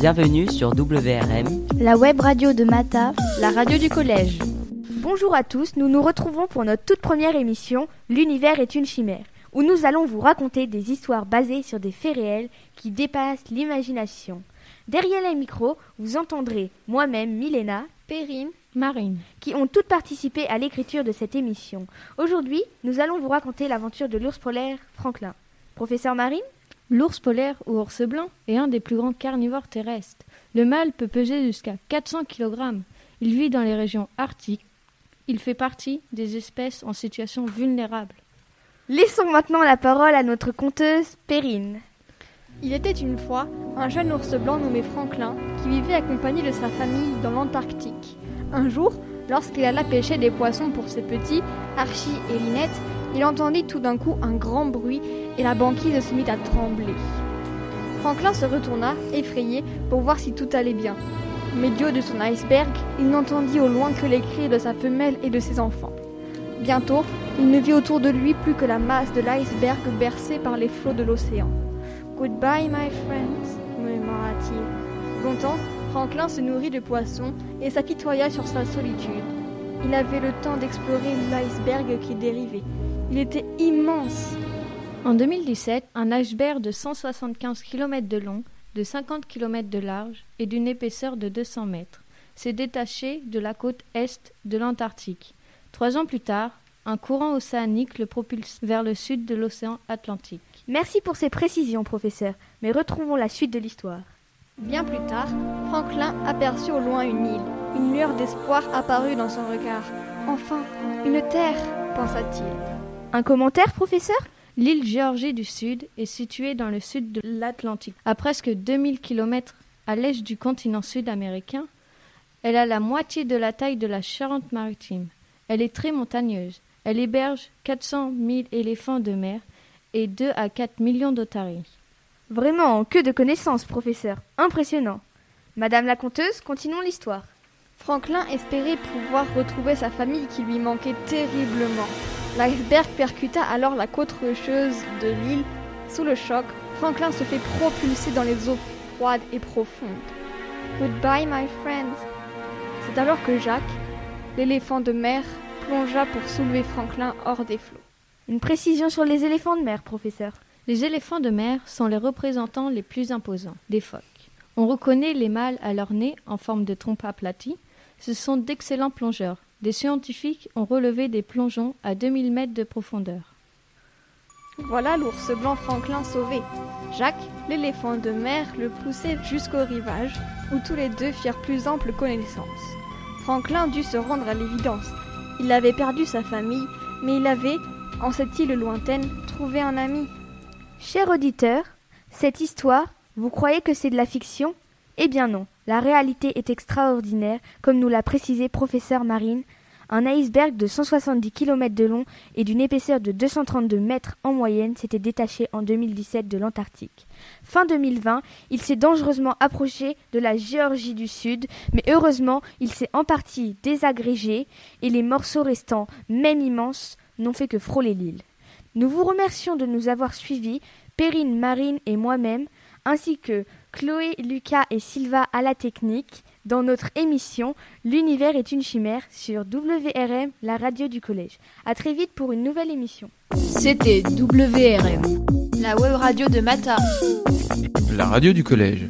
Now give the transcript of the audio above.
Bienvenue sur WRM, la web radio de Mata, la radio du collège. Bonjour à tous, nous nous retrouvons pour notre toute première émission L'univers est une chimère, où nous allons vous raconter des histoires basées sur des faits réels qui dépassent l'imagination. Derrière les micros, vous entendrez moi-même, Milena, Perrine, Marine, qui ont toutes participé à l'écriture de cette émission. Aujourd'hui, nous allons vous raconter l'aventure de l'ours polaire Franklin. Professeur Marine L'ours polaire ou ours blanc est un des plus grands carnivores terrestres. Le mâle peut peser jusqu'à 400 kg. Il vit dans les régions arctiques. Il fait partie des espèces en situation vulnérable. Laissons maintenant la parole à notre conteuse Perrine. Il était une fois un jeune ours blanc nommé Franklin qui vivait accompagné de sa famille dans l'Antarctique. Un jour, lorsqu'il alla pêcher des poissons pour ses petits, Archie et Linette, il entendit tout d'un coup un grand bruit et la banquise se mit à trembler. Franklin se retourna, effrayé, pour voir si tout allait bien. Mais du haut de son iceberg, il n'entendit au loin que les cris de sa femelle et de ses enfants. Bientôt, il ne vit autour de lui plus que la masse de l'iceberg bercée par les flots de l'océan. Goodbye, my friends, murmura-t-il. Longtemps, Franklin se nourrit de poissons et s'apitoya sur sa solitude. Il avait le temps d'explorer l'iceberg qui dérivait. Il était immense. En 2017, un iceberg de 175 km de long, de 50 km de large et d'une épaisseur de 200 mètres s'est détaché de la côte est de l'Antarctique. Trois ans plus tard, un courant océanique le propulse vers le sud de l'océan Atlantique. Merci pour ces précisions, professeur, mais retrouvons la suite de l'histoire. Bien plus tard, Franklin aperçut au loin une île. Une lueur d'espoir apparut dans son regard. Enfin, une terre, pensa-t-il. Un commentaire, professeur? L'île Géorgie du Sud est située dans le sud de l'Atlantique, à presque 2000 km à l'est du continent sud-américain. Elle a la moitié de la taille de la Charente-Maritime. Elle est très montagneuse. Elle héberge 400 000 éléphants de mer et 2 à 4 millions d'otaries. Vraiment, que de connaissances, professeur. Impressionnant. Madame la conteuse, continuons l'histoire. Franklin espérait pouvoir retrouver sa famille qui lui manquait terriblement. L'iceberg percuta alors la côte rocheuse de l'île. Sous le choc, Franklin se fait propulser dans les eaux froides et profondes. Goodbye, my friends. C'est alors que Jacques, l'éléphant de mer, plongea pour soulever Franklin hors des flots. Une précision sur les éléphants de mer, professeur. Les éléphants de mer sont les représentants les plus imposants des phoques. On reconnaît les mâles à leur nez en forme de trompe aplatie. Ce sont d'excellents plongeurs. Des scientifiques ont relevé des plongeons à 2000 mètres de profondeur. Voilà l'ours blanc Franklin sauvé. Jacques, l'éléphant de mer, le poussait jusqu'au rivage, où tous les deux firent plus ample connaissance. Franklin dut se rendre à l'évidence. Il avait perdu sa famille, mais il avait, en cette île lointaine, trouvé un ami. Cher auditeur, cette histoire, vous croyez que c'est de la fiction? Eh bien non, la réalité est extraordinaire, comme nous l'a précisé professeur Marine. Un iceberg de 170 km de long et d'une épaisseur de 232 mètres en moyenne s'était détaché en 2017 de l'Antarctique. Fin 2020, il s'est dangereusement approché de la Géorgie du Sud, mais heureusement, il s'est en partie désagrégé et les morceaux restants, même immenses, n'ont fait que frôler l'île. Nous vous remercions de nous avoir suivis, Perrine, Marine et moi-même, ainsi que Chloé, Lucas et Sylva à la technique, dans notre émission L'univers est une chimère sur WRM, la radio du collège. À très vite pour une nouvelle émission. C'était WRM, la web radio de Mata. La radio du collège.